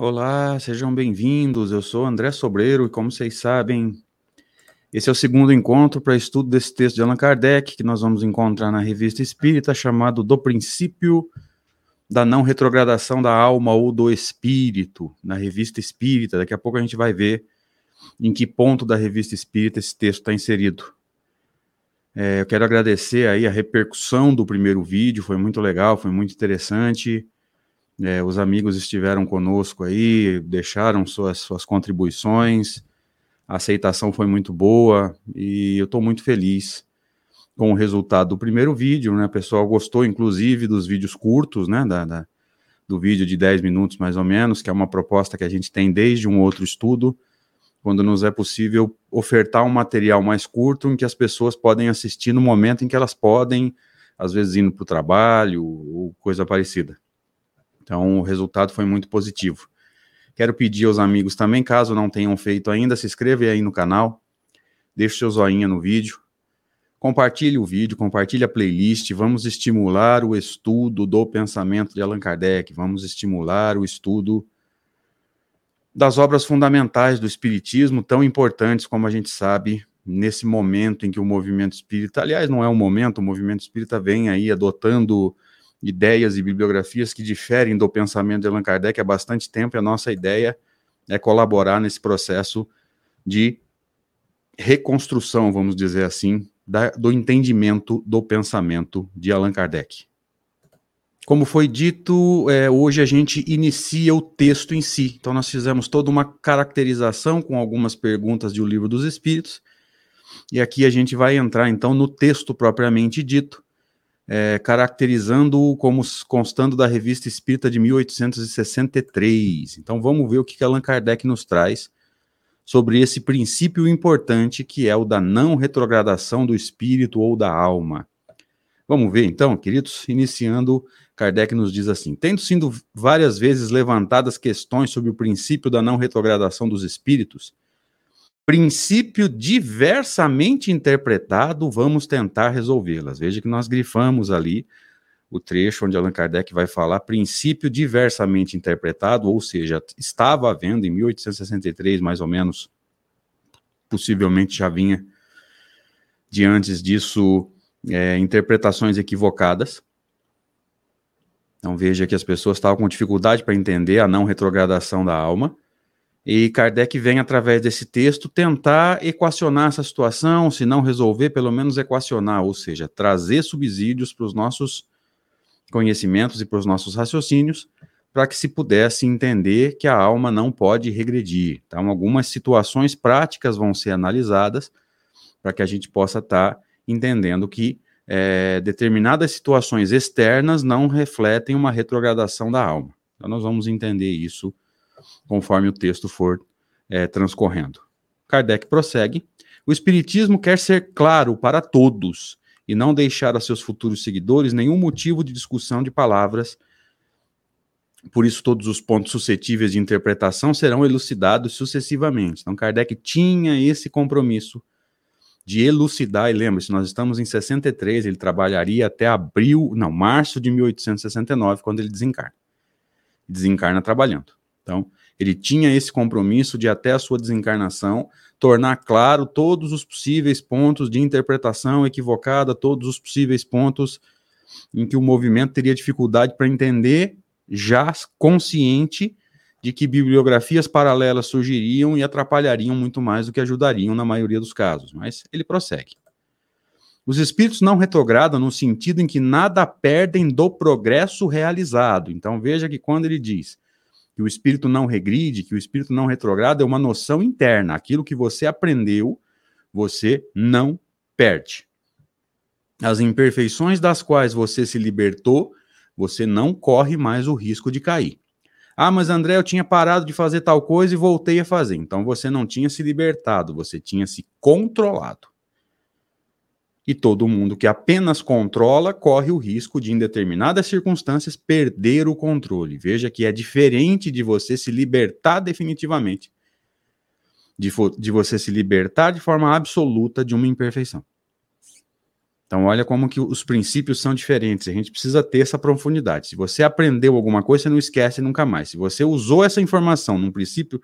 Olá, sejam bem-vindos. Eu sou André Sobreiro e, como vocês sabem, esse é o segundo encontro para estudo desse texto de Allan Kardec, que nós vamos encontrar na Revista Espírita, chamado Do Princípio da Não Retrogradação da Alma ou do Espírito, na Revista Espírita. Daqui a pouco a gente vai ver em que ponto da Revista Espírita esse texto está inserido. É, eu quero agradecer aí a repercussão do primeiro vídeo, foi muito legal, foi muito interessante. É, os amigos estiveram conosco aí, deixaram suas, suas contribuições, a aceitação foi muito boa e eu estou muito feliz com o resultado do primeiro vídeo, né? O pessoal gostou, inclusive, dos vídeos curtos, né? Da, da, do vídeo de 10 minutos, mais ou menos, que é uma proposta que a gente tem desde um outro estudo, quando nos é possível ofertar um material mais curto em que as pessoas podem assistir no momento em que elas podem, às vezes indo para o trabalho ou coisa parecida. Então, o resultado foi muito positivo. Quero pedir aos amigos também, caso não tenham feito ainda, se inscreva aí no canal, deixe seu joinha no vídeo, compartilhe o vídeo, compartilhe a playlist, vamos estimular o estudo do pensamento de Allan Kardec, vamos estimular o estudo das obras fundamentais do Espiritismo, tão importantes como a gente sabe, nesse momento em que o movimento espírita, aliás, não é um momento, o movimento espírita vem aí adotando ideias e bibliografias que diferem do pensamento de Allan Kardec há bastante tempo, e a nossa ideia é colaborar nesse processo de reconstrução, vamos dizer assim, da, do entendimento do pensamento de Allan Kardec. Como foi dito, é, hoje a gente inicia o texto em si. Então, nós fizemos toda uma caracterização com algumas perguntas de O Livro dos Espíritos, e aqui a gente vai entrar então no texto propriamente dito, é, caracterizando-o como constando da Revista Espírita de 1863. Então vamos ver o que Allan Kardec nos traz sobre esse princípio importante que é o da não retrogradação do espírito ou da alma. Vamos ver então, queridos, iniciando, Kardec nos diz assim: tendo sido várias vezes levantadas questões sobre o princípio da não retrogradação dos espíritos, princípio diversamente interpretado, vamos tentar resolvê-las. Veja que nós grifamos ali o trecho onde Allan Kardec vai falar princípio diversamente interpretado, ou seja, estava havendo em 1863, mais ou menos, possivelmente já vinha de antes disso é, interpretações equivocadas. Então veja que as pessoas estavam com dificuldade para entender a não retrogradação da alma. E Kardec vem, através desse texto, tentar equacionar essa situação, se não resolver, pelo menos equacionar, ou seja, trazer subsídios para os nossos conhecimentos e para os nossos raciocínios, para que se pudesse entender que a alma não pode regredir. Então, algumas situações práticas vão ser analisadas para que a gente possa estar tá entendendo que é, determinadas situações externas não refletem uma retrogradação da alma. Então, nós vamos entender isso conforme o texto for é, transcorrendo. Kardec prossegue. O Espiritismo quer ser claro para todos e não deixar a seus futuros seguidores nenhum motivo de discussão de palavras. Por isso, todos os pontos suscetíveis de interpretação serão elucidados sucessivamente. Então, Kardec tinha esse compromisso de elucidar, e lembre-se, nós estamos em 63, ele trabalharia até abril, não, março de 1869, quando ele desencarna. Desencarna trabalhando. Então, ele tinha esse compromisso de, até a sua desencarnação, tornar claro todos os possíveis pontos de interpretação equivocada, todos os possíveis pontos em que o movimento teria dificuldade para entender, já consciente de que bibliografias paralelas surgiriam e atrapalhariam muito mais do que ajudariam na maioria dos casos. Mas ele prossegue. Os espíritos não retrogradam no sentido em que nada perdem do progresso realizado. Então veja que quando ele diz que o espírito não regride, que o espírito não retrograda, é uma noção interna. Aquilo que você aprendeu, você não perde. As imperfeições das quais você se libertou, você não corre mais o risco de cair. Ah, mas André, eu tinha parado de fazer tal coisa e voltei a fazer. Então você não tinha se libertado, você tinha se controlado. E todo mundo que apenas controla corre o risco de, em determinadas circunstâncias, perder o controle. Veja que é diferente de você se libertar definitivamente, de, de você se libertar de forma absoluta de uma imperfeição. Então, olha como que os princípios são diferentes. A gente precisa ter essa profundidade. Se você aprendeu alguma coisa, você não esquece nunca mais. Se você usou essa informação num princípio,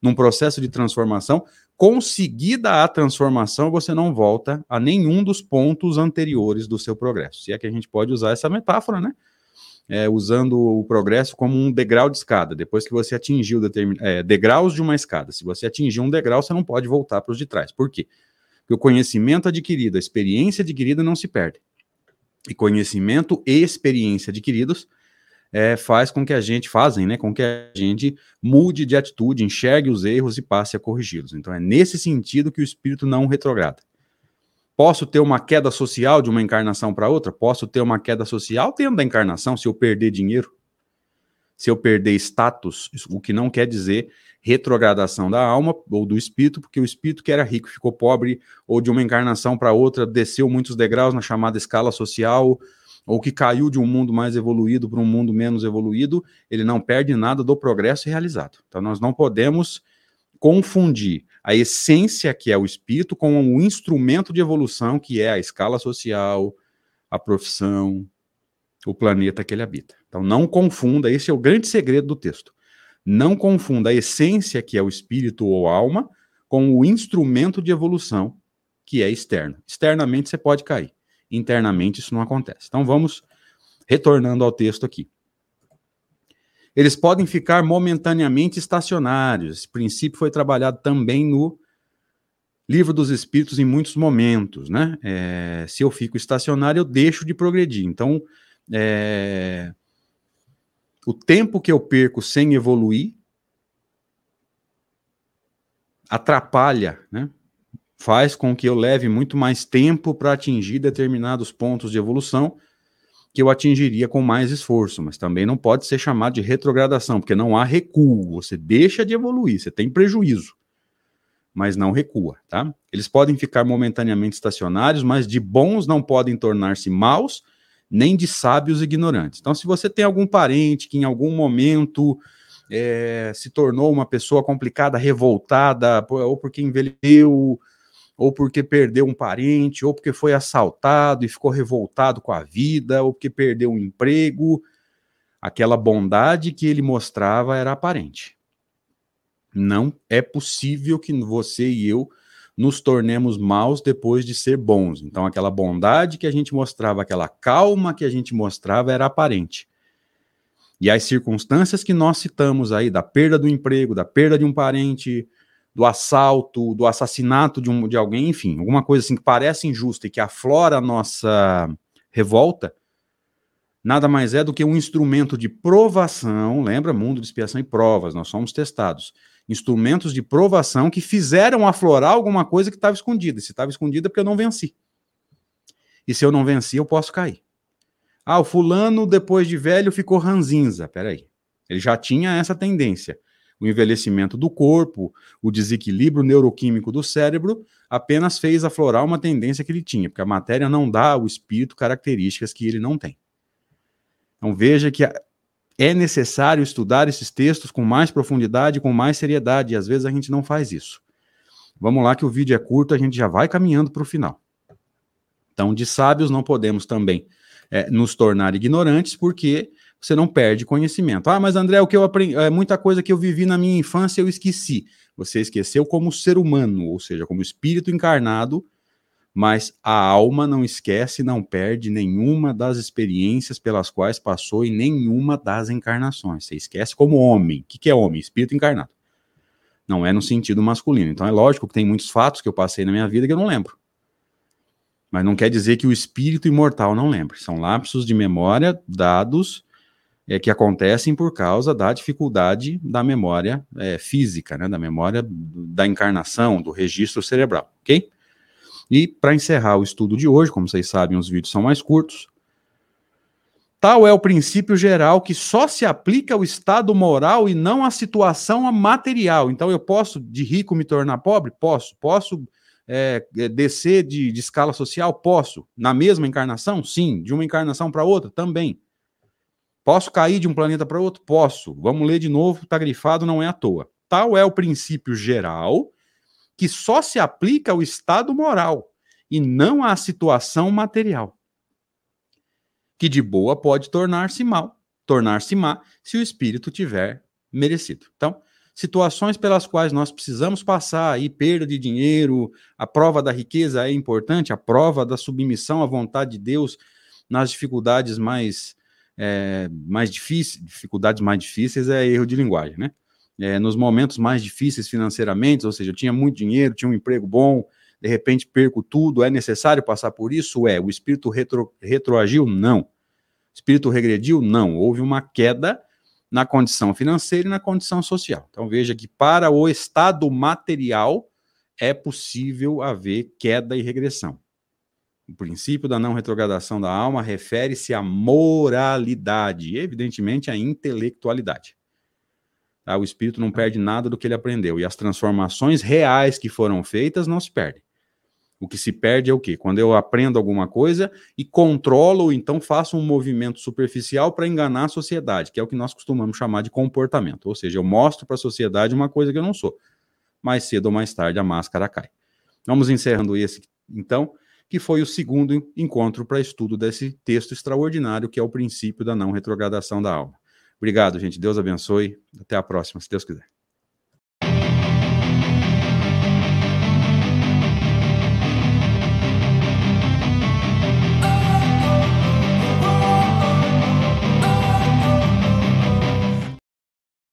num processo de transformação, conseguida a transformação, você não volta a nenhum dos pontos anteriores do seu progresso. Se é que a gente pode usar essa metáfora, né? É, usando o progresso como um degrau de escada. Depois que você atingiu determin... é, degraus de uma escada, se você atingir um degrau, você não pode voltar para os de trás. Por quê? Porque o conhecimento adquirido, a experiência adquirida não se perde. E conhecimento e experiência adquiridos é, faz com que a gente, fazem, né, com que a gente mude de atitude, enxergue os erros e passe a corrigi-los. Então é nesse sentido que o espírito não retrograda. Posso ter uma queda social de uma encarnação para outra? Posso ter uma queda social dentro da encarnação se eu perder dinheiro, se eu perder status, o que não quer dizer retrogradação da alma ou do espírito, porque o espírito que era rico ficou pobre, ou de uma encarnação para outra desceu muitos degraus na chamada escala social, ou que caiu de um mundo mais evoluído para um mundo menos evoluído, ele não perde nada do progresso realizado. Então nós não podemos confundir a essência que é o espírito com o instrumento de evolução que é a escala social, a profissão, o planeta que ele habita. Então não confunda, esse é o grande segredo do texto. Não confunda a essência, que é o espírito ou alma, com o instrumento de evolução, que é externo. Externamente você pode cair, internamente isso não acontece. Então vamos retornando ao texto aqui. Eles podem ficar momentaneamente estacionários. Esse princípio foi trabalhado também no Livro dos Espíritos em muitos momentos, né? É, se eu fico estacionário, eu deixo de progredir. Então, é, o tempo que eu perco sem evoluir atrapalha, né? Faz com que eu leve muito mais tempo para atingir determinados pontos de evolução que eu atingiria com mais esforço, mas também não pode ser chamado de retrogradação, porque não há recuo, você deixa de evoluir, você tem prejuízo, mas não recua, tá? Eles podem ficar momentaneamente estacionários, mas de bons não podem tornar-se maus, nem de sábios ignorantes. Então, se você tem algum parente que em algum momento é, se tornou uma pessoa complicada, revoltada, ou porque envelheceu, ou porque perdeu um parente, ou porque foi assaltado e ficou revoltado com a vida, ou porque perdeu um emprego, aquela bondade que ele mostrava era aparente. Não é possível que você e eu nos tornemos maus depois de ser bons. Então, aquela bondade que a gente mostrava, aquela calma que a gente mostrava era aparente. E as circunstâncias que nós citamos aí, da perda do emprego, da perda de um parente, do assalto, do assassinato de, um, de alguém, enfim, alguma coisa assim que parece injusta e que aflora a nossa revolta, nada mais é do que um instrumento de provação, lembra? Mundo de expiação e provas, nós somos testados instrumentos de provação que fizeram aflorar alguma coisa que estava escondida. Se estava escondida é porque eu não venci. E se eu não venci, eu posso cair. Ah, o fulano, depois de velho, ficou ranzinza. Peraí. Ele já tinha essa tendência. O envelhecimento do corpo, o desequilíbrio neuroquímico do cérebro, apenas fez aflorar uma tendência que ele tinha, porque a matéria não dá ao espírito características que ele não tem. Então veja que é necessário estudar esses textos com mais profundidade, com mais seriedade, e às vezes a gente não faz isso. Vamos lá, que o vídeo é curto, a gente já vai caminhando para o final. Então, de sábios não podemos também é, nos tornar ignorantes, porque você não perde conhecimento. Ah, mas André, o que eu aprendi, é, muita coisa que eu vivi na minha infância eu esqueci. Você esqueceu como ser humano, ou seja, como espírito encarnado mas a alma não esquece, não perde nenhuma das experiências pelas quais passou em nenhuma das encarnações. Você esquece como homem. O que, é homem? Espírito encarnado. Não é no sentido masculino. Então é lógico que tem muitos fatos que eu passei na minha vida que eu não lembro. Mas não quer dizer que o espírito imortal não lembre. São lapsos de memória dados é, que acontecem por causa da dificuldade da memória é, física, né, da memória da encarnação, do registro cerebral, ok? E para encerrar o estudo de hoje, como vocês sabem, os vídeos são mais curtos. Tal é o princípio geral que só se aplica ao estado moral e não à situação material. Então, eu posso de rico me tornar pobre? Posso. Posso é, é, descer de, de escala social? Posso. Na mesma encarnação? Sim. De uma encarnação para outra? Também. Posso cair de um planeta para outro? Posso. Vamos ler de novo, está grifado, não é à toa. Tal é o princípio geral que só se aplica ao estado moral e não à situação material, que de boa pode tornar-se mal, tornar-se má, se o espírito tiver merecido. Então, situações pelas quais nós precisamos passar aí, perda de dinheiro, a prova da riqueza é importante, a prova da submissão à vontade de Deus nas dificuldades mais, é, mais difíceis, dificuldades mais difíceis é erro de linguagem, né? É, nos momentos mais difíceis financeiramente, ou seja, eu tinha muito dinheiro, tinha um emprego bom, de repente perco tudo, é necessário passar por isso? É. O espírito retro, retroagiu? Não. O espírito regrediu? Não. Houve uma queda na condição financeira e na condição social. Então veja que para o estado material é possível haver queda e regressão. O princípio da não retrogradação da alma refere-se à moralidade e, evidentemente, à intelectualidade. Tá? O espírito não perde nada do que ele aprendeu e as transformações reais que foram feitas não se perdem. O que se perde é o quê? Quando eu aprendo alguma coisa e controlo, ou então faço um movimento superficial para enganar a sociedade, que é o que nós costumamos chamar de comportamento. Ou seja, eu mostro para a sociedade uma coisa que eu não sou. Mais cedo ou mais tarde a máscara cai. Vamos encerrando esse, então, que foi o segundo encontro para estudo desse texto extraordinário, que é o princípio da não retrogradação da alma. Obrigado, gente. Deus abençoe. Até a próxima, se Deus quiser.